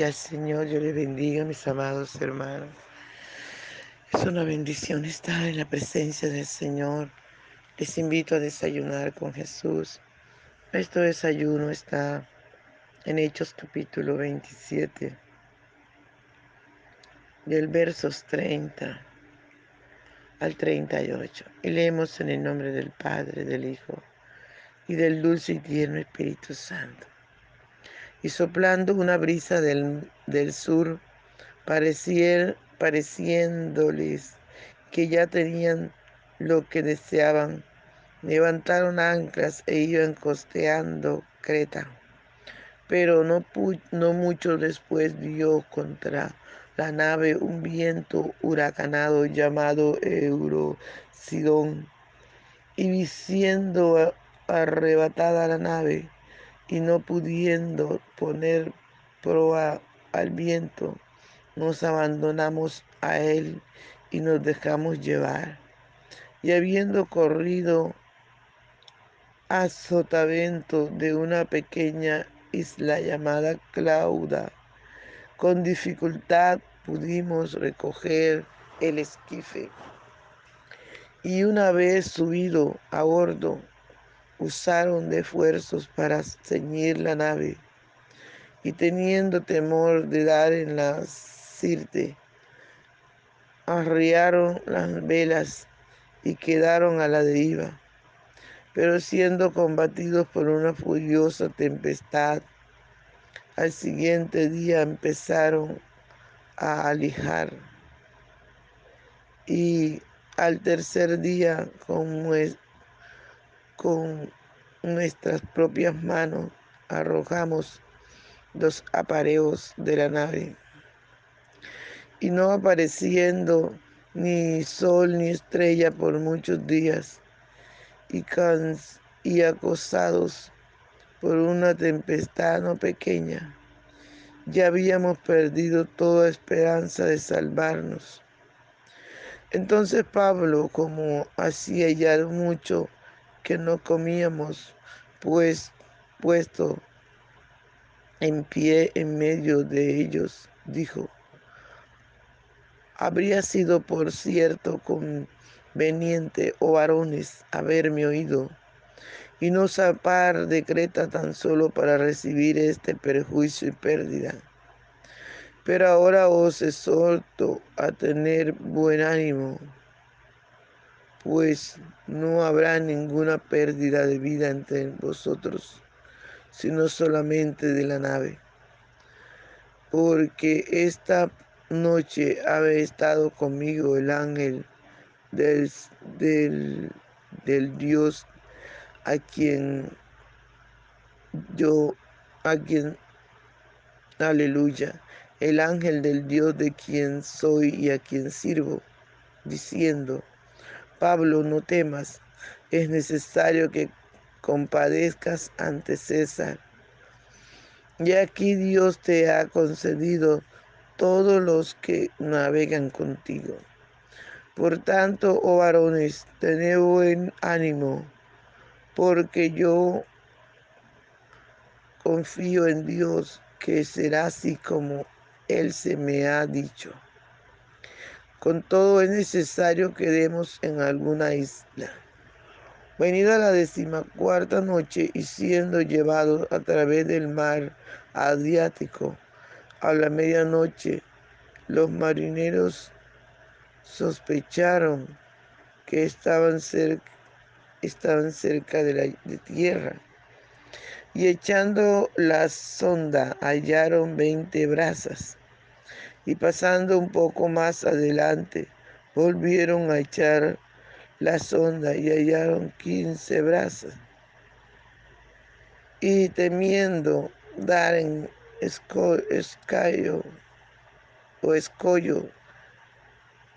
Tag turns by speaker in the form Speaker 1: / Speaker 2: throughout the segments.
Speaker 1: Gloria al Señor, yo le bendiga, mis amados hermanos. Es una bendición estar en la presencia del Señor. Les invito a desayunar con Jesús. Este desayuno está en Hechos capítulo 27, del versos 30 al 38. Y leemos en el nombre del Padre, del Hijo y del dulce y tierno Espíritu Santo y soplando una brisa del, sur, pareciéndoles que ya tenían lo que deseaban, levantaron anclas e iban costeando Creta. Pero no, no mucho después dio contra la nave un viento huracanado llamado Eurosidón, y siendo arrebatada la nave, y no pudiendo poner proa al viento, nos abandonamos a él y nos dejamos llevar. Y habiendo corrido a sotavento de una pequeña isla llamada Clauda, con dificultad pudimos recoger el esquife. Y una vez subido a bordo, usaron de esfuerzos para ceñir la nave, y teniendo temor de dar en la sirte, arriaron las velas y quedaron a la deriva. Pero siendo combatidos por una furiosa tempestad, al siguiente día empezaron a alijar y al tercer día con con nuestras propias manos arrojamos los apareos de la nave. Y no apareciendo ni sol ni estrella por muchos días, y, y acosados por una tempestad no pequeña, ya habíamos perdido toda esperanza de salvarnos. Entonces Pablo, como hacía ya mucho que no comíamos, pues puesto en pie en medio de ellos, dijo, habría sido por cierto conveniente, oh varones, haberme oído y no zapar de Creta tan solo para recibir este perjuicio y pérdida. Pero ahora os exhorto a tener buen ánimo, pues no habrá ninguna pérdida de vida entre vosotros, sino solamente de la nave. Porque esta noche ha estado conmigo el ángel del, del, Dios a quien yo, a quien, aleluya, el ángel del Dios de quien soy y a quien sirvo, diciendo, Pablo, no temas, es necesario que compadezcas ante César. Y aquí Dios te ha concedido todos los que navegan contigo. Por tanto, oh varones, tened buen ánimo, porque yo confío en Dios que será así como Él se me ha dicho. Con todo es necesario que demos en alguna isla. Venida la decimacuarta noche y siendo llevados a través del mar Adriático a la medianoche, los marineros sospecharon que estaban cerca, cerca de la tierra y echando la sonda hallaron veinte brazas y pasando un poco más adelante, volvieron a echar la sonda y hallaron quince brazos. Y temiendo dar en escollo o escollo,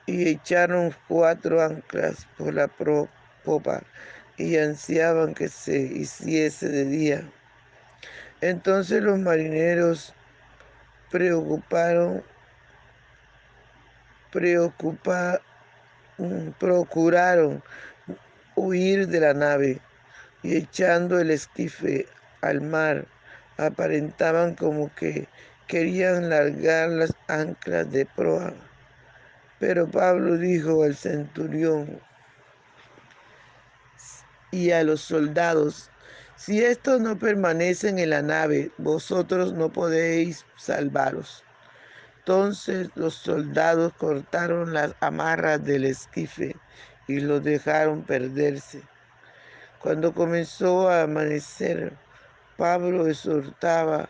Speaker 1: y echaron cuatro anclas por la popa y ansiaban que se hiciese de día. Entonces los marineros preocuparon preocupa, mm, procuraron huir de la nave y echando el esquife al mar, aparentaban como que querían largar las anclas de proa. Pero Pablo dijo al centurión y a los soldados, si estos no permanecen en la nave, vosotros no podéis salvaros. Entonces los soldados cortaron las amarras del esquife y los dejaron perderse. Cuando comenzó a amanecer, Pablo exhortaba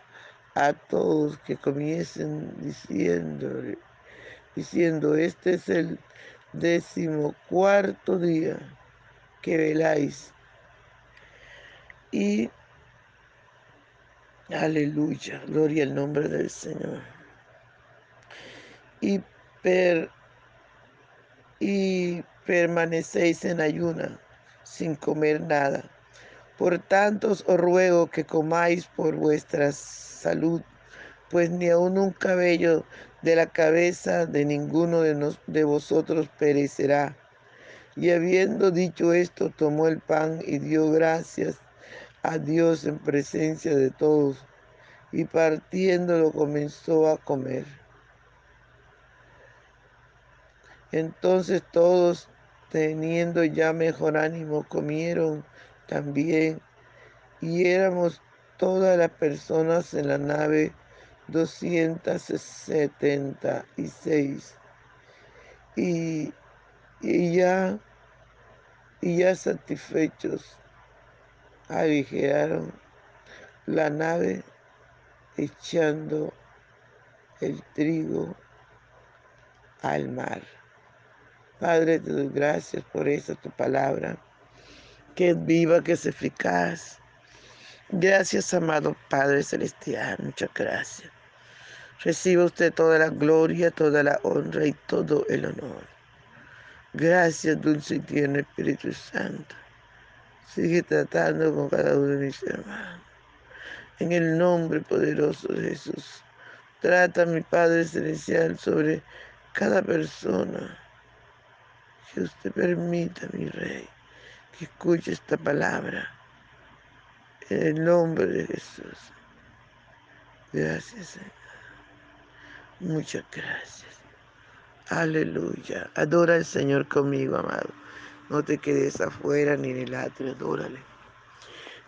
Speaker 1: a todos que comiesen diciendo, diciendo, este es el decimocuarto día que veláis. Y aleluya, gloria al nombre del Señor. Y, per, y permanecéis en ayuna sin comer nada. Por tanto os ruego que comáis por vuestra salud, pues ni aun un cabello de la cabeza de ninguno de, de vosotros perecerá. Y habiendo dicho esto, tomó el pan y dio gracias a Dios en presencia de todos, y partiéndolo comenzó a comer. Entonces todos, teniendo ya mejor ánimo, comieron también, y éramos todas las personas en la nave 276. Y, y ya, y ya satisfechos, aligeraron la nave echando el trigo al mar. Padre, te doy gracias por esa tu palabra, que es viva, que es eficaz. Gracias, amado Padre Celestial, muchas gracias. Reciba usted toda la gloria, toda la honra y todo el honor. Gracias, dulce y tierno Espíritu Santo. Sigue tratando con cada uno de mis hermanos. En el nombre poderoso de Jesús. Trata, mi Padre Celestial, sobre cada persona que usted permita, mi Rey, que escuche esta palabra. En el nombre de Jesús. Gracias, Señor. Muchas gracias. Aleluya. Adora al Señor conmigo, amado. No te quedes afuera ni en el atrio, adórale.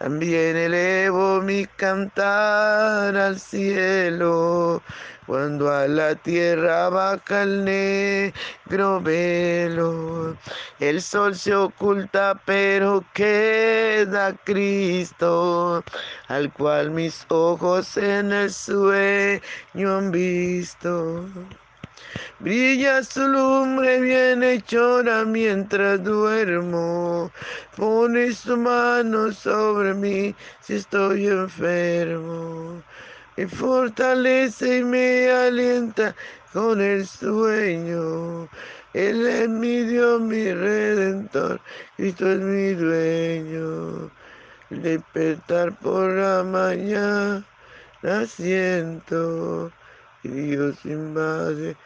Speaker 1: También elevo mi cantar al cielo cuando a la tierra baja el negro velo, el sol se oculta, pero queda Cristo, al cual mis ojos en el sueño han visto. Brilla su lumbre bien hechora mientras duermo. Pone su mano sobre mí si estoy enfermo me fortalece y me alienta con el sueño. Él es mi Dios, mi redentor, Cristo es mi dueño. Despertar por la mañana siento y Dios invade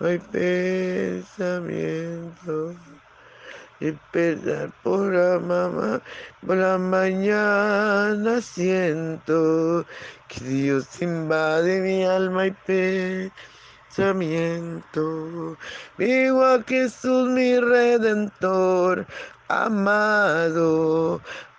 Speaker 1: mi pensamiento despertar por la mamá, por la mañana siento que Dios invade mi alma y pensamiento. Vivo a Jesús mi redentor, amado,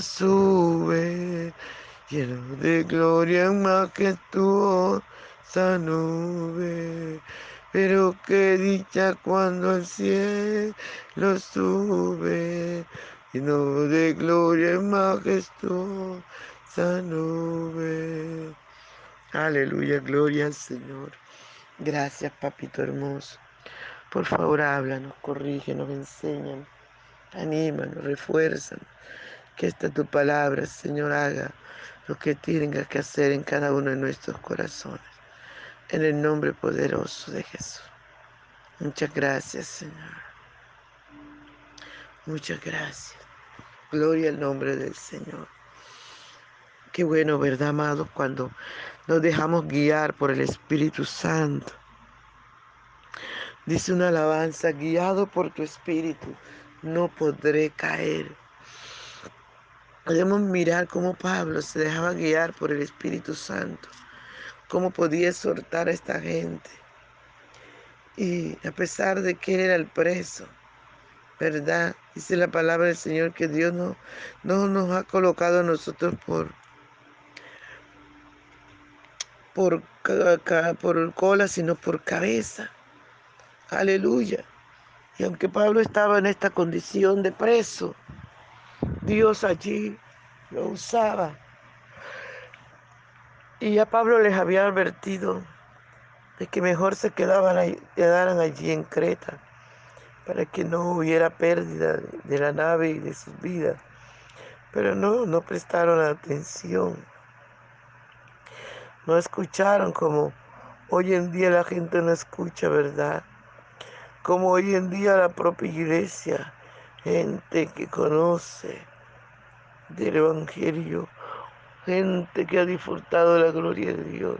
Speaker 1: sube, lleno de gloria en majestuosa nube. Pero qué dicha cuando al cielo sube, lleno de gloria en majestuosa nube. Aleluya, gloria al Señor. Gracias, papito hermoso. Por favor, háblanos, corrígenos, enséñanos, anímanos, refuérzanos. Que esta tu palabra, Señor, haga lo que tenga que hacer en cada uno de nuestros corazones. En el nombre poderoso de Jesús. Muchas gracias, Señor. Muchas gracias. Gloria al nombre del Señor. Qué bueno, ¿verdad, amados? Cuando nos dejamos guiar por el Espíritu Santo. Dice una alabanza, guiado por tu Espíritu, no podré caer. Podemos mirar cómo Pablo se dejaba guiar por el Espíritu Santo, cómo podía exhortar a esta gente. Y a pesar de que él era el preso, ¿verdad? Dice la palabra del Señor que Dios no, no nos ha colocado a nosotros por por, por cola, sino por cabeza. Aleluya. Y aunque Pablo estaba en esta condición de preso, Dios allí lo usaba. Y ya Pablo les había advertido de que mejor se quedaban quedaran allí en Creta para que no hubiera pérdida de la nave y de sus vidas. Pero no, no prestaron atención no escucharon como hoy en día la gente no escucha, ¿verdad? Como hoy en día la propia iglesia, gente que conoce del Evangelio, gente que ha disfrutado de la gloria de Dios,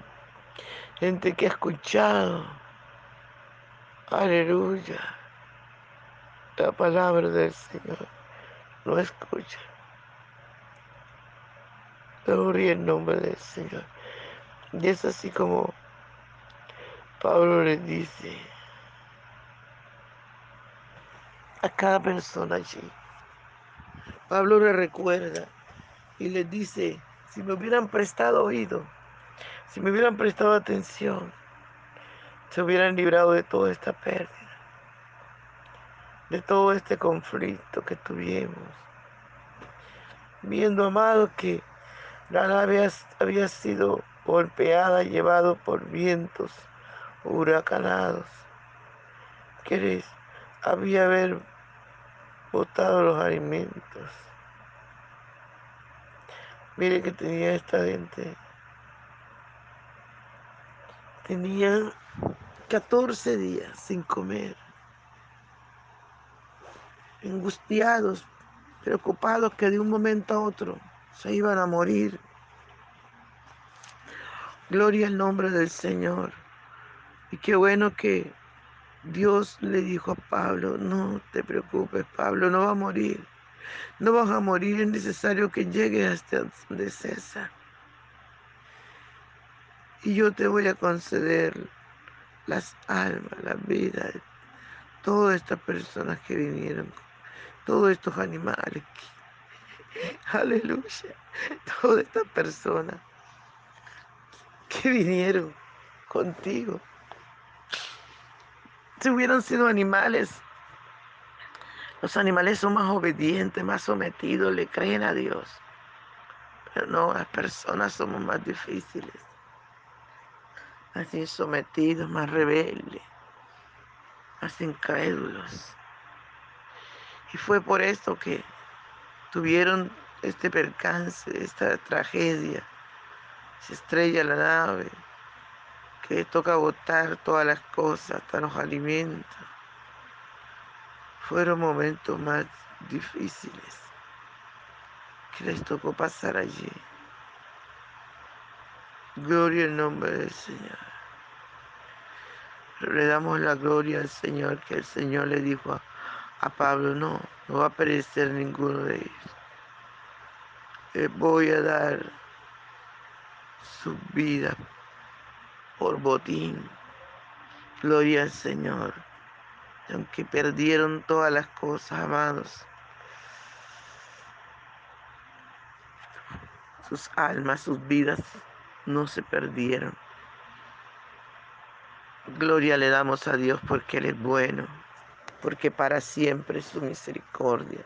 Speaker 1: gente que ha escuchado, aleluya, la palabra del Señor, no escucha. Gloria en nombre del Señor. Y es así como Pablo le dice a cada persona allí. Pablo le recuerda y le dice, si me hubieran prestado oído, si me hubieran prestado atención, se hubieran librado de toda esta pérdida, de todo este conflicto que tuvimos, viendo, amado, que la nave había sido golpeada, llevado por vientos huracanados. ¿Querés? Había haber botado los alimentos. Mire que tenía esta gente. Tenía 14 días sin comer. Angustiados, preocupados que de un momento a otro se iban a morir. Gloria al nombre del Señor. Y qué bueno que Dios le dijo a Pablo, no te preocupes, Pablo, no va a morir. No vas a morir, es necesario que llegues hasta donde César. Y yo te voy a conceder las almas, la vida todas estas personas que vinieron, todos estos animales. aleluya, todas estas personas que vinieron contigo. Si hubieran sido animales, los animales son más obedientes, más sometidos, le creen a Dios. Pero no, las personas somos más difíciles, más insometidos, más rebeldes, más incrédulos. Y fue por esto que tuvieron este percance, esta tragedia se estrella la nave, que toca botar todas las cosas, hasta los alimentos. Fueron momentos más difíciles que les tocó pasar allí. Gloria al nombre del Señor. Pero le damos la gloria al Señor, que el Señor le dijo a, a Pablo, no, no va a perecer ninguno de ellos. Les voy a dar su vida por botín. Gloria al Señor. Aunque perdieron todas las cosas, amados, sus almas, sus vidas no se perdieron. Gloria le damos a Dios porque Él es bueno, porque para siempre es su misericordia.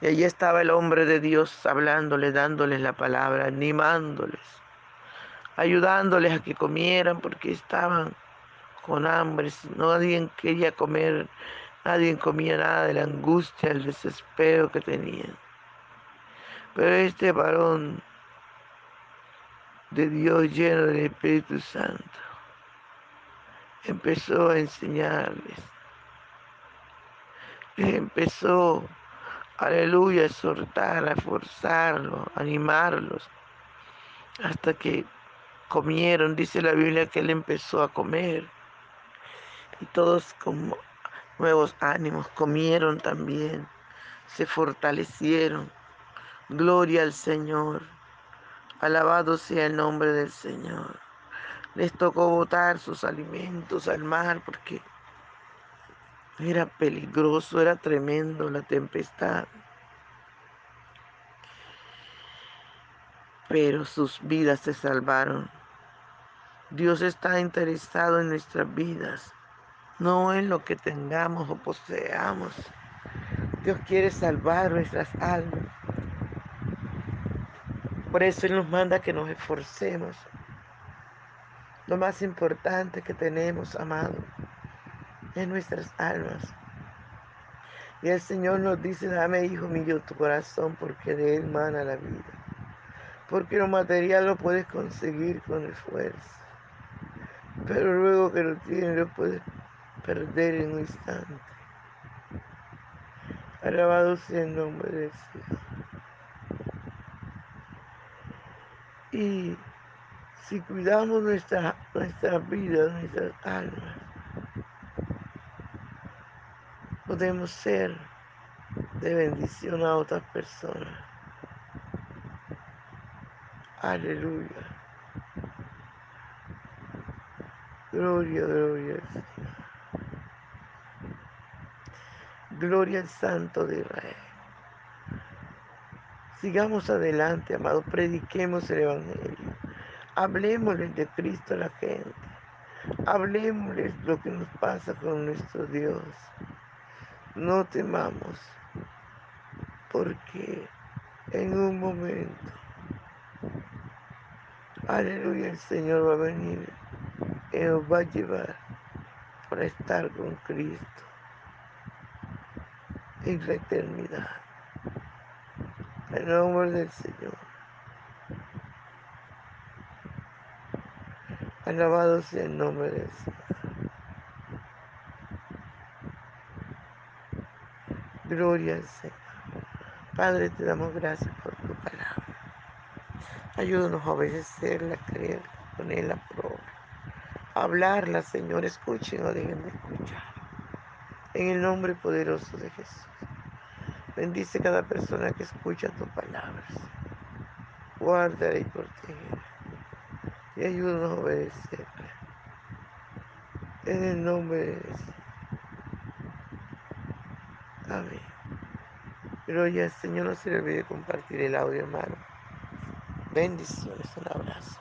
Speaker 1: Y allí estaba el hombre de Dios hablándoles, dándoles la palabra, animándoles, ayudándoles a que comieran porque estaban con hambre. Nadie quería comer, nadie comía nada de la angustia, el desespero que tenían. Pero este varón de Dios lleno del Espíritu Santo empezó a enseñarles. Les empezó, aleluya, a exhortar, a forzarlos, a animarlos, hasta que comieron. Dice la Biblia que él empezó a comer. Y todos con nuevos ánimos comieron también, se fortalecieron. Gloria al Señor. Alabado sea el nombre del Señor. Les tocó botar sus alimentos al mar porque era peligroso, era tremendo la tempestad. Pero sus vidas se salvaron. Dios está interesado en nuestras vidas, no en lo que tengamos o poseamos. Dios quiere salvar nuestras almas. Por eso Él nos manda que nos esforcemos. Lo más importante que tenemos, amado, es nuestras almas. Y el Señor nos dice, dame, hijo mío, tu corazón, porque de Él mana la vida. Porque lo material lo puedes conseguir con esfuerzo. Pero luego que lo tienes, lo puedes perder en un instante. Alabado sea el nombre del Señor. Y si cuidamos nuestra, nuestra vida, nuestras almas, podemos ser de bendición a otras personas. Aleluya. Gloria, gloria al Señor. Gloria al Santo de Israel. Sigamos adelante, amados, prediquemos el Evangelio. Hablemosles de Cristo a la gente. Hablemosles lo que nos pasa con nuestro Dios. No temamos, porque en un momento, aleluya, el Señor va a venir y nos va a llevar para estar con Cristo en la eternidad. En nombre del Señor. Alabado sea el nombre del Señor. Gloria al Señor. Padre, te damos gracias por tu palabra. Ayúdanos a obedecerla, creerla, ponerla a prueba. Hablarla, Señor, escuchen o dejen de escuchar. En el nombre poderoso de Jesús. Bendice cada persona que escucha tu palabra. Guarda y protege. Y ayúdanos a obedecerla. En el nombre de Jesús. Amén. Gloria al Señor, no se le olvide compartir el audio, hermano. Bendiciones, un abrazo.